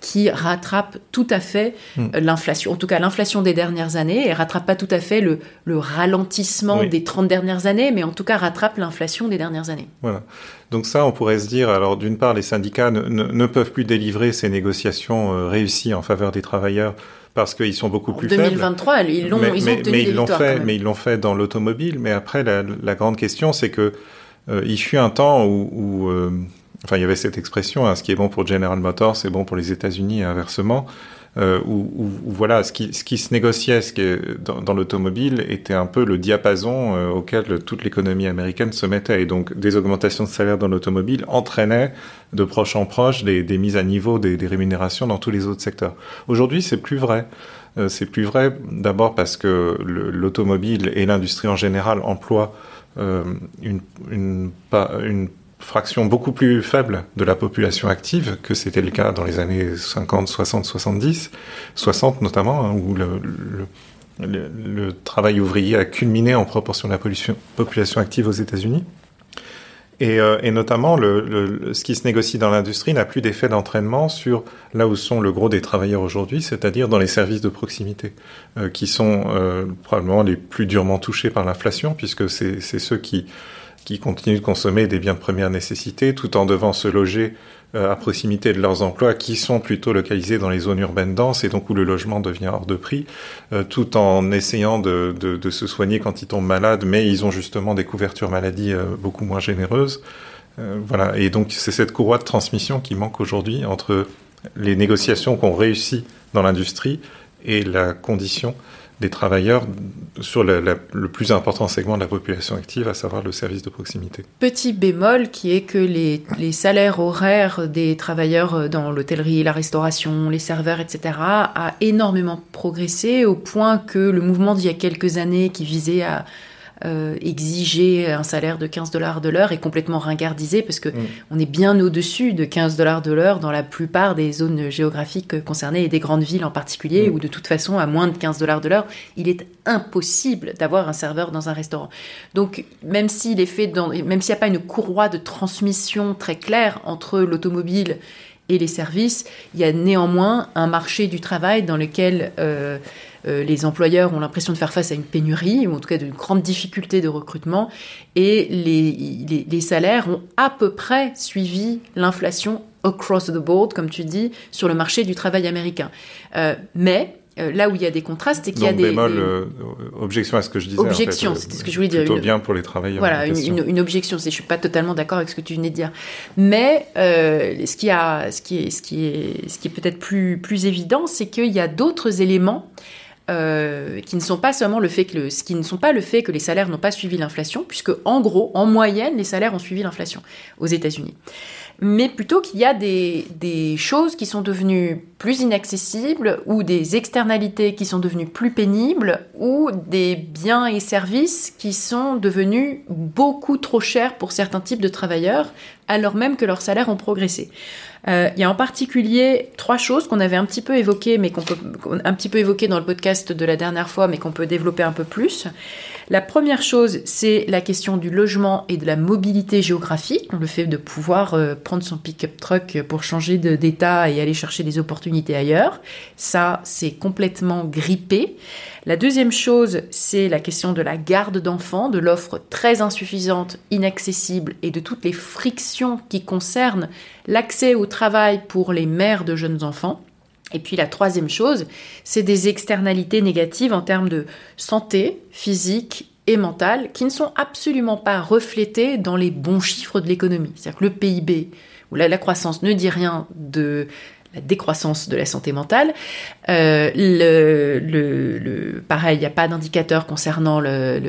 qui rattrapent tout à fait hmm. l'inflation, en tout cas l'inflation des dernières années, et rattrape pas tout à fait le, ralentissement des 30 dernières années, mais en tout cas rattrape l'inflation des dernières années. Voilà. Donc ça, on pourrait se dire, alors d'une part, les syndicats ne, peuvent plus délivrer ces négociations euh, réussies en faveur des travailleurs parce qu'ils sont beaucoup plus 2023, faibles. ils l'ont, ils ont mais ils l'ont fait, mais ils l'ont fait dans l'automobile. Mais après, la, la grande question, c'est que euh, il fut un temps où, euh, enfin, il y avait cette expression, hein, ce qui est bon pour General Motors, c'est bon pour les États-Unis et inversement. euh, où, voilà, ce qui, se négociait dans, l'automobile était un peu le diapason euh, auquel toute l'économie américaine se mettait. Et donc, des augmentations de salaire dans l'automobile entraînaient de proche en proche des, mises à niveau des, rémunérations dans tous les autres secteurs. Aujourd'hui, c'est plus vrai. C'est plus vrai d'abord parce que l'automobile et l'industrie en général emploient une, une, une fraction beaucoup plus faible de la population active que c'était le cas dans les années 50, 60, 70, 60 notamment, hein, où le, le, le, travail ouvrier a culminé en proportion de la population active aux États-Unis. Et, euh, et, notamment, le, ce qui se négocie dans l'industrie n'a plus d'effet d'entraînement sur là où sont le gros des travailleurs aujourd'hui, c'est-à-dire dans les services de proximité, euh, qui sont euh, probablement les plus durement touchés par l'inflation, puisque c'est ceux qui qui continuent de consommer des biens de première nécessité tout en devant se loger à proximité de leurs emplois qui sont plutôt localisés dans les zones urbaines denses et donc où le logement devient hors de prix, euh, tout en essayant de, se soigner quand ils tombent malades, mais ils ont justement des couvertures maladie euh, beaucoup moins généreuses. voilà, et donc c'est cette courroie de transmission qui manque aujourd'hui entre les négociations qu'on réussit dans l'industrie et la condition des travailleurs sur le, plus important segment de la population active, à savoir le service de proximité. Petit bémol qui est que les, les salaires horaires des travailleurs dans l'hôtellerie, la restauration, les serveurs, etc., a énormément progressé au point que le mouvement d'il y a quelques années qui visait à euh, exiger un salaire de 15 dollars de l'heure est complètement ringardisé parce que mm. on est bien au-dessus de 15 dollars de l'heure dans la plupart des zones géographiques concernées et des grandes villes en particulier, mm. où de toute façon, à moins de 15 dollars de l'heure, il est impossible d'avoir un serveur dans un restaurant. Donc, même s'il est fait dans, même s'il n'y a pas une courroie de transmission très claire entre l'automobile et les services, il y a néanmoins un marché du travail dans lequel euh, euh, les employeurs ont l'impression de faire face à une pénurie, ou en tout cas d'une grande difficulté de recrutement, et les, salaires ont à peu près suivi l'inflation across the board, comme tu dis, sur le marché du travail américain. Euh, mais euh, là où il y a des contrastes, c'est qu'il y a des, bémol, objection à ce que je disais. Objection, c'était ce que je voulais dire. Plutôt bien pour les travailleurs. Voilà, une, une, objection. Je suis pas totalement d'accord avec ce que tu venais de dire, mais euh, ce qui a, ce qui est, ce qui est, ce qui est peut-être plus plus évident, c'est qu'il y a d'autres éléments euh, qui ne sont pas seulement le fait que le, qui ne sont pas le fait que les salaires n'ont pas suivi l'inflation, puisque en gros, en moyenne, les salaires ont suivi l'inflation aux États-Unis. Mais plutôt qu'il y a des, des, choses qui sont devenues plus inaccessibles, ou des externalités qui sont devenues plus pénibles, ou des biens et services qui sont devenus beaucoup trop chers pour certains types de travailleurs, alors même que leurs salaires ont progressé. Euh, il y a en particulier trois choses qu'on avait un petit peu évoquées, mais qu'on peut un petit peu évoquées dans le podcast de la dernière fois, mais qu'on peut développer un peu plus. La première chose, c'est la question du logement et de la mobilité géographique, le fait de pouvoir euh, prendre son pick-up truck pour changer d'état et aller chercher des opportunités ailleurs. Ça, c'est complètement grippé. La deuxième chose, c'est la question de la garde d'enfants, de l'offre très insuffisante, inaccessible et de toutes les frictions qui concernent l'accès au travail pour les mères de jeunes enfants. Et puis la troisième chose, c'est des externalités négatives en termes de santé physique et mentale qui ne sont absolument pas reflétées dans les bons chiffres de l'économie. C'est-à-dire que le PIB ou la, croissance ne dit rien de la décroissance de la santé mentale. Euh, le, pareil, il n'y a pas d'indicateur concernant le,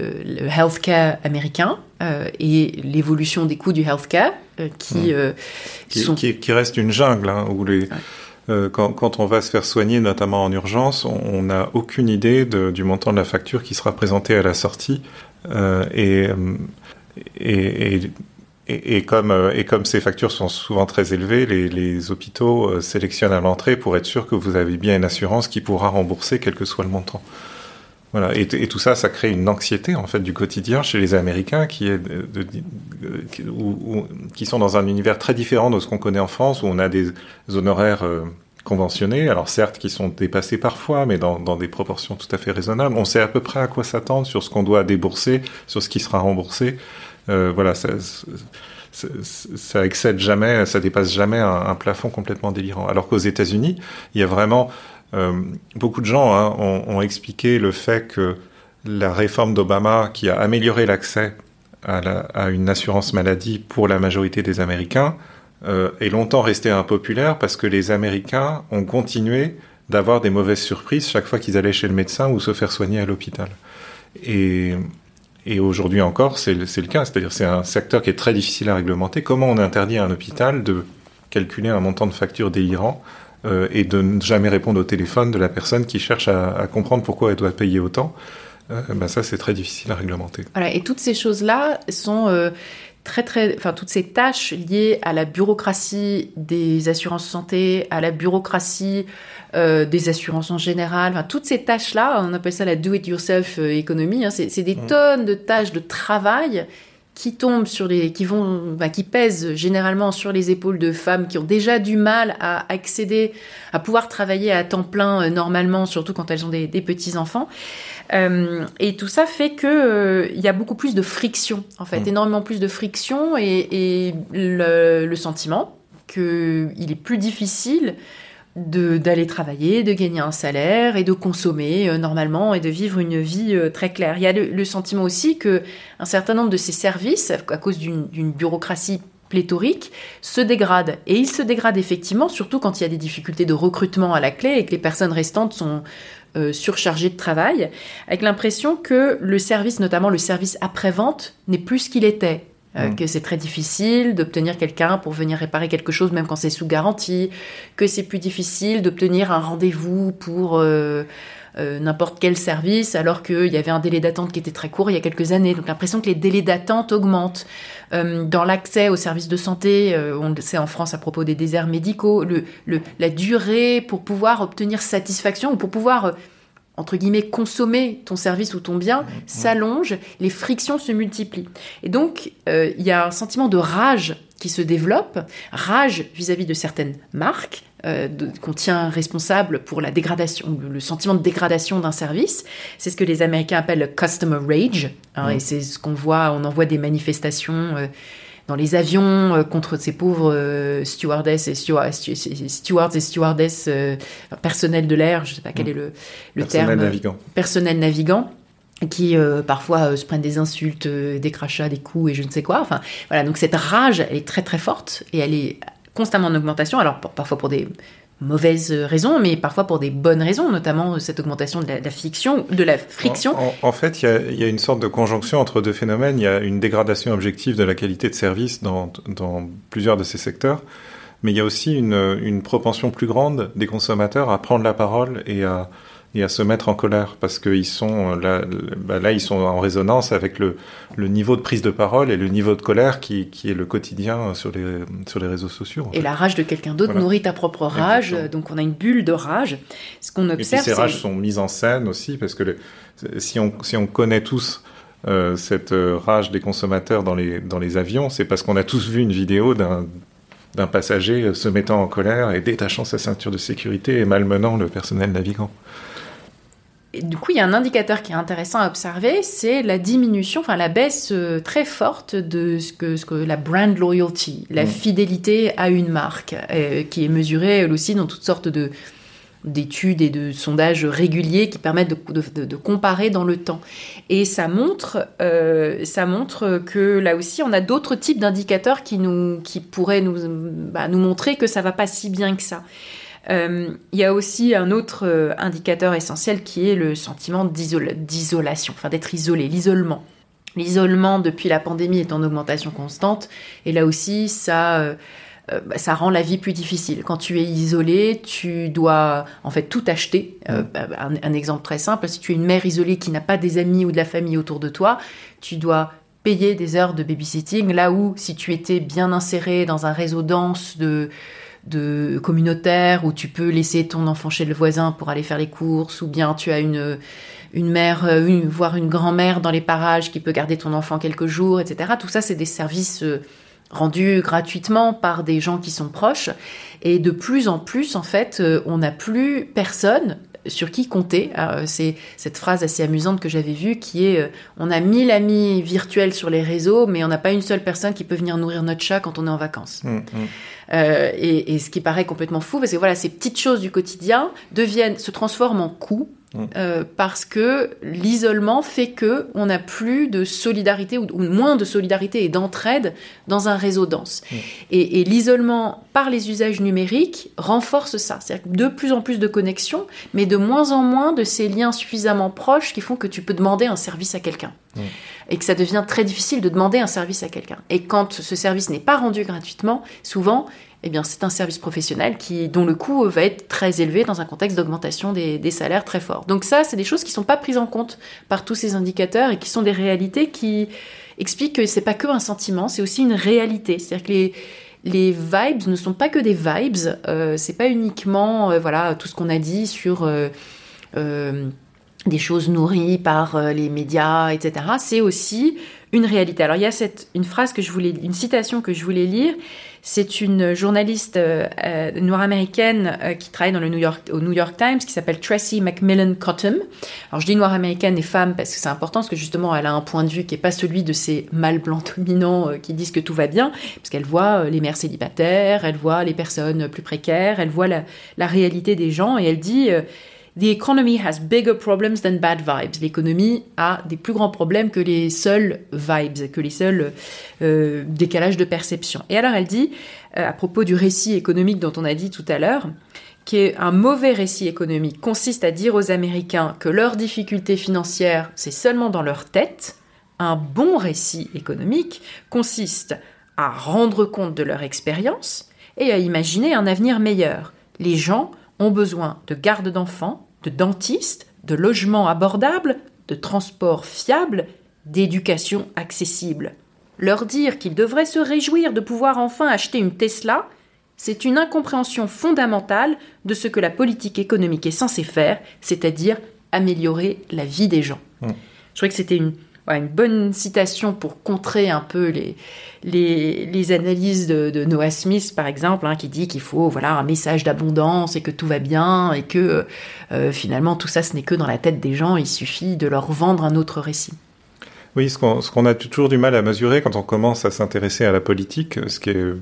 healthcare américain euh, et l'évolution des coûts du healthcare euh, qui, mmh. qui, qui, reste une jungle hein, où les, quand, quand, on va se faire soigner, notamment en urgence, on n'a aucune idée de, du montant de la facture qui sera présentée à la sortie. comme, euh, et comme ces factures sont souvent très élevées, les, les hôpitaux euh, sélectionnent à l'entrée pour être sûr que vous avez bien une assurance qui pourra rembourser quel que soit le montant. Voilà. Et, tout ça, ça crée une anxiété en fait du quotidien chez les Américains qui est de, de, qui sont dans un univers très différent de ce qu'on connaît en France où on a des honoraires euh, conventionnés. Alors certes, qui sont dépassés parfois, mais dans, dans, des proportions tout à fait raisonnables. On sait à peu près à quoi s'attendre sur ce qu'on doit débourser, sur ce qui sera remboursé. Euh, voilà, ça, ça, excède jamais, ça dépasse jamais un, plafond complètement délirant. Alors qu'aux États-Unis, il y a vraiment beaucoup de gens hein, ont, expliqué le fait que la réforme d'Obama, qui a amélioré l'accès à, une assurance maladie pour la majorité des Américains, euh, est longtemps resté impopulaire parce que les Américains ont continué d'avoir des mauvaises surprises chaque fois qu'ils allaient chez le médecin ou se faire soigner à l'hôpital. Et, et aujourd'hui encore, c'est le, le cas. C'est-à-dire c'est un secteur qui est très difficile à réglementer. Comment on interdit à un hôpital de calculer un montant de facture délirant euh, et de ne jamais répondre au téléphone de la personne qui cherche à, à comprendre pourquoi elle doit payer autant euh, ben ça, c'est très difficile à réglementer. Voilà, et toutes ces choses-là sont... Euh, très très, enfin toutes ces tâches liées à la bureaucratie des assurances santé, à la bureaucratie euh, des assurances en général, enfin toutes ces tâches-là, on appelle ça la do-it-yourself économie. Hein, c'est des mmh. tonnes de tâches de travail qui tombent sur les, qui vont, bah, qui pèsent généralement sur les épaules de femmes qui ont déjà du mal à accéder, à pouvoir travailler à temps plein euh, normalement, surtout quand elles ont des, petits enfants. Euh, et tout ça fait que euh, il y a beaucoup plus de friction, en fait, mmh. énormément plus de friction et, le, le, sentiment qu'il est plus difficile d'aller travailler, de gagner un salaire et de consommer euh, normalement et de vivre une vie euh, très claire. Il y a le, sentiment aussi que un certain nombre de ces services, à cause d'une bureaucratie pléthorique, se dégradent. Et ils se dégradent effectivement, surtout quand il y a des difficultés de recrutement à la clé et que les personnes restantes sont euh, surchargées de travail, avec l'impression que le service, notamment le service après-vente, n'est plus ce qu'il était. Euh, mm. que c'est très difficile d'obtenir quelqu'un pour venir réparer quelque chose même quand c'est sous garantie, que c'est plus difficile d'obtenir un rendez-vous pour euh, euh, n'importe quel service alors qu'il y avait un délai d'attente qui était très court il y a quelques années. Donc l'impression que les délais d'attente augmentent. dans l'accès aux services de santé, on le sait en France à propos des déserts médicaux, le, le, la durée pour pouvoir obtenir satisfaction ou pour pouvoir entre guillemets, consommer ton service ou ton bien s'allonge, les frictions se multiplient. Et donc, euh, il y a un sentiment de rage qui se développe, rage vis-à-vis de certaines marques, euh, qu'on tient responsable pour la dégradation, le sentiment de dégradation d'un service. C'est ce que les Américains appellent le customer rage, hein, et c'est ce qu'on voit, on en voit des manifestations. Euh, dans les avions euh, contre ces pauvres euh, stewardesses et stewards et stewardesses euh, personnel de l'air, je ne sais pas quel est le, le personnel terme. Navigant. Personnel navigant qui parfois se prennent des insultes, des crachats, des coups et je ne sais quoi. Enfin, voilà, donc cette rage, elle est très très forte et elle est constamment en augmentation. Alors parfois pour des mauvaises raisons, mais parfois pour des bonnes raisons, notamment cette augmentation de la, friction. En, fait, il y, a, une sorte de conjonction entre deux phénomènes. Il y a une dégradation objective de la qualité de service dans, plusieurs de ces secteurs, mais il y a aussi une propension plus grande des consommateurs à prendre la parole et à et à se mettre en colère parce qu'ils sont là, bah là, ils sont en résonance avec le, le, niveau de prise de parole et le niveau de colère qui, qui est le quotidien sur les, sur les réseaux sociaux. Et la rage de quelqu'un d'autre nourrit ta propre rage, donc on a une bulle de rage. Ce qu'on observe, et puis ces rages sont mises en scène aussi parce que si, on, si on connaît tous euh, cette euh, rage des consommateurs dans les, dans les avions, c'est parce qu'on a tous vu une vidéo d'un d'un passager se mettant en colère et détachant sa ceinture de sécurité et malmenant le personnel navigant du coup, il y a un indicateur qui est intéressant à observer, c'est la diminution, enfin la baisse euh, très forte de ce que, ce que la brand loyalty, la mm. fidélité à une marque, euh, qui est mesurée elle aussi dans toutes sortes de d'études et de sondages réguliers qui permettent de, de, comparer dans le temps. Et ça montre, euh, ça montre que là aussi, on a d'autres types d'indicateurs qui, nous, qui pourraient nous, bah, nous montrer que ça va pas si bien que ça. Euh, il y a aussi un autre euh, indicateur essentiel qui est le sentiment d'isolation, enfin d'être isolé, l'isolement. L'isolement depuis la pandémie est en augmentation constante et là aussi ça euh, ça rend la vie plus difficile. Quand tu es isolé, tu dois en fait tout acheter. Bah, un, un, exemple très simple, si tu es une mère isolée qui n'a pas des amis ou de la famille autour de toi, tu dois payer des heures de babysitting, là où si tu étais bien inséré dans un réseau dense de, de communautaire où tu peux laisser ton enfant chez le voisin pour aller faire les courses, ou bien tu as une une mère, euh, une, voire une grand-mère dans les parages qui peut garder ton enfant quelques jours, etc. Tout ça, c'est des services euh, rendus gratuitement par des gens qui sont proches. Et de plus en plus, en fait, euh, on n'a plus personne sur qui compter. C'est cette phrase assez amusante que j'avais vue qui est on a mille amis virtuels sur les réseaux, mais on n'a pas une seule personne qui peut venir nourrir notre chat quand on est en vacances. Mmh, mmh. Euh, et, et, ce qui paraît complètement fou, parce que voilà, ces petites choses du quotidien deviennent, se transforment en coûts Mm. Euh, parce que l'isolement fait que on n'a plus de solidarité ou, moins de solidarité et d'entraide dans un réseau dense. Mm. Et, l'isolement par les usages numériques renforce ça. C'est-à-dire de plus en plus de connexions, mais de moins en moins de ces liens suffisamment proches qui font que tu peux demander un service à quelqu'un. Mm. Et que ça devient très difficile de demander un service à quelqu'un. Et quand ce service n'est pas rendu gratuitement, souvent, eh c'est un service professionnel qui, dont le coût va être très élevé dans un contexte d'augmentation des, salaires très fort. Donc ça, c'est des choses qui ne sont pas prises en compte par tous ces indicateurs et qui sont des réalités qui expliquent que c'est pas que un sentiment, c'est aussi une réalité. C'est-à-dire que les, les vibes ne sont pas que des vibes, euh, c'est pas uniquement euh, voilà tout ce qu'on a dit sur euh, euh, des choses nourries par les médias, etc. C'est aussi une réalité. Alors il y a cette une phrase que je voulais, une citation que je voulais lire c'est une journaliste euh, euh, noire américaine euh, qui travaille dans le New York, au New York Times qui s'appelle Tracy McMillan Cottom. Alors je dis noire américaine et femme parce que c'est important parce que justement elle a un point de vue qui est pas celui de ces mâles blancs dominants qui disent que tout va bien parce qu'elle voit les mères célibataires, elle voit les personnes plus précaires, elle voit la réalité des gens et elle dit The economy has bigger problems than bad vibes. L'économie a des plus grands problèmes que les seuls vibes, que les seuls euh, décalages de perception. Et alors elle dit, euh, à propos du récit économique dont on a dit tout à l'heure, qu'un mauvais récit économique consiste à dire aux Américains que leurs difficultés financières, c'est seulement dans leur tête. Un bon récit économique consiste à rendre compte de leur expérience et à imaginer un avenir meilleur. Les gens ont besoin de garde d'enfants, de dentistes, de logements abordables, de transports fiables, d'éducation accessible. Leur dire qu'ils devraient se réjouir de pouvoir enfin acheter une Tesla, c'est une incompréhension fondamentale de ce que la politique économique est censée faire, c'est-à-dire améliorer la vie des gens. Mmh. Je trouvais que c'était une, une bonne citation pour contrer un peu les, les, analyses de, Noah Smith, par exemple, hein, qui dit qu'il faut voilà un message d'abondance et que tout va bien et que euh, finalement tout ça ce n'est que dans la tête des gens, il suffit de leur vendre un autre récit. Oui, ce qu'on a toujours du mal à mesurer quand on commence à s'intéresser à la politique, ce qui est euh,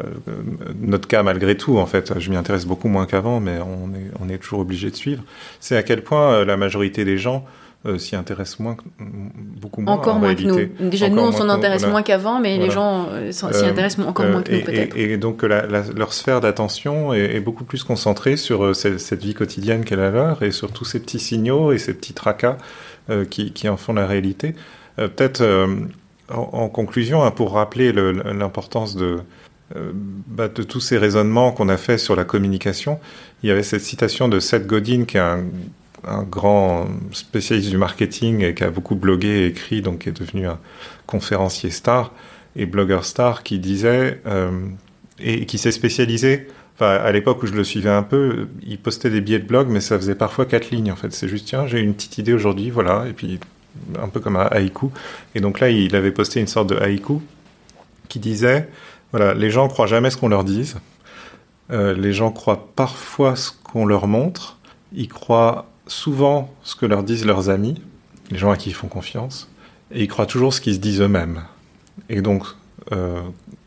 euh, notre cas malgré tout, en fait, je m'y intéresse beaucoup moins qu'avant, mais on est, on est toujours obligé de suivre, c'est à quel point la majorité des gens euh, s'y intéressent moins, beaucoup moins. Encore moins que nous. Déjà, nous, on s'en intéresse moins qu'avant, mais les gens euh, s'y euh, intéressent encore moins que nous, peut-être. Et, donc, leur sphère d'attention est, beaucoup plus concentrée sur cette, vie quotidienne qu'elle a leur et sur tous ces petits signaux et ces petits tracas qui, qui, en font la réalité. Peut-être, en, conclusion, hein, pour rappeler l'importance de, bah, de tous ces raisonnements qu'on a fait sur la communication, il y avait cette citation de Seth Godin, qui est un un grand spécialiste du marketing et qui a beaucoup blogué et écrit, donc est devenu un conférencier star et blogueur star, qui disait euh, et qui s'est spécialisé. Enfin, à l'époque où je le suivais un peu, il postait des billets de blog, mais ça faisait parfois quatre lignes. En fait, c'est juste tiens, j'ai une petite idée aujourd'hui, voilà, et puis un peu comme un haïku. Et donc là, il avait posté une sorte de haïku qui disait voilà, les gens croient jamais ce qu'on leur dise. Euh, les gens croient parfois ce qu'on leur montre. Ils croient souvent ce que leur disent leurs amis, les gens à qui ils font confiance, et ils croient toujours ce qu'ils se disent eux-mêmes. Et donc, euh,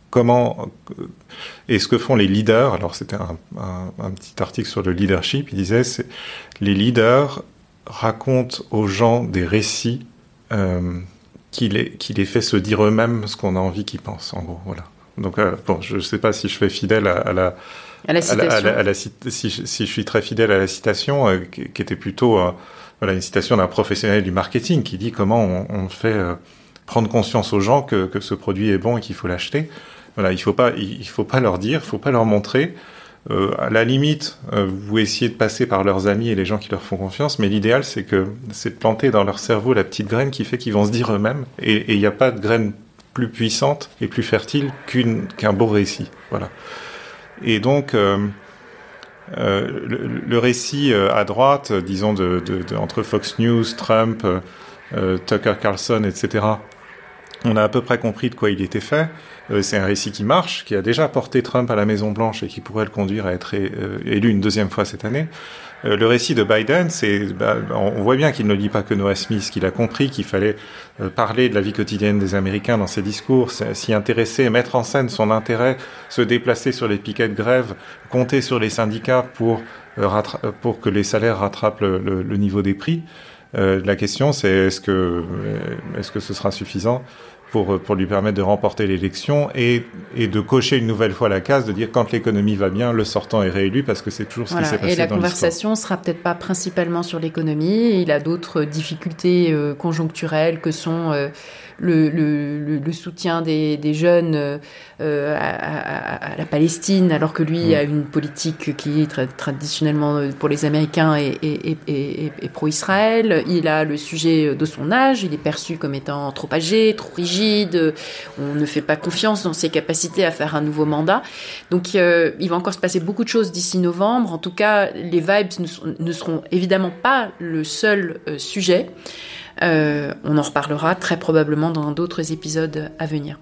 comment euh, et ce que font les leaders Alors c'était un, petit article sur le leadership. Il disait les leaders racontent aux gens des récits euh, qui les qui les fait se dire eux-mêmes ce qu'on a envie qu'ils pensent. En gros, voilà. Donc bon, je ne sais pas si je fais fidèle à la à la citation. si, si, je suis très fidèle à la citation, euh, qui, était plutôt euh, voilà, une citation d'un professionnel du marketing qui dit comment on, on fait euh, prendre conscience aux gens que, que, ce produit est bon et qu'il faut l'acheter. Voilà, il faut pas, il, faut pas leur dire, il faut pas leur montrer. à la limite, vous essayez de passer par leurs amis et les gens qui leur font confiance, mais l'idéal c'est que c'est de planter dans leur cerveau la petite graine qui fait qu'ils vont se dire eux-mêmes. Et il n'y a pas de graine plus puissante et plus fertile qu'une qu'un beau récit. Voilà. Et donc, euh, euh, le, récit euh, à droite, disons, de, de, entre Fox News, Trump, Tucker Carlson, etc., On a à peu près compris de quoi il était fait. C'est un récit qui marche, qui a déjà porté Trump à la Maison Blanche et qui pourrait le conduire à être élu une deuxième fois cette année. Euh, le récit de Biden, c'est, bah, on voit bien qu'il ne lit pas que Noah Smith, qu'il a compris qu'il fallait parler de la vie quotidienne des Américains dans ses discours, s'y intéresser, mettre en scène son intérêt, se déplacer sur les piquets de grève, compter sur les syndicats pour pour que les salaires rattrapent le, niveau des prix. Euh, la question, c'est est-ce que, est-ce que ce sera suffisant? Pour, pour lui permettre de remporter l'élection et, et de cocher une nouvelle fois la case, de dire quand l'économie va bien, le sortant est réélu, parce que c'est toujours ce qui s'est passé. Et la conversation sera peut-être pas principalement sur l'économie. Il a d'autres difficultés euh, conjoncturelles que sont euh, le, le, le, soutien des, des jeunes euh, à, à, la Palestine, alors que lui a une politique qui est traditionnellement pour les Américains et, et, et, et pro-Israël. Il a le sujet de son âge. Il est perçu comme étant trop âgé, trop rigide on ne fait pas confiance dans ses capacités à faire un nouveau mandat. Donc euh, il va encore se passer beaucoup de choses d'ici novembre. En tout cas, les vibes ne, seront évidemment pas le seul euh, sujet. Euh, on en reparlera très probablement dans d'autres épisodes à venir.